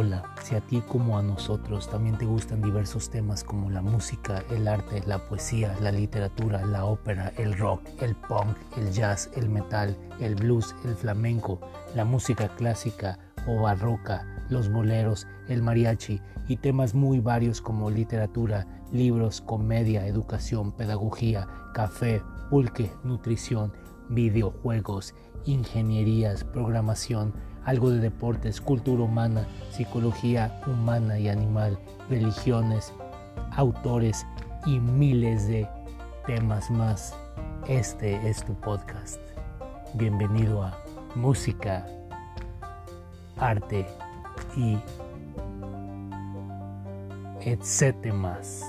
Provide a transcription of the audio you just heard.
Hola, si a ti como a nosotros también te gustan diversos temas como la música, el arte, la poesía, la literatura, la ópera, el rock, el punk, el jazz, el metal, el blues, el flamenco, la música clásica o barroca, los boleros, el mariachi y temas muy varios como literatura, libros, comedia, educación, pedagogía, café, pulque, nutrición, videojuegos, ingenierías, programación, algo de deportes, cultura humana, psicología humana y animal, religiones, autores y miles de temas más. Este es tu podcast. Bienvenido a Música, Arte y etcétera más.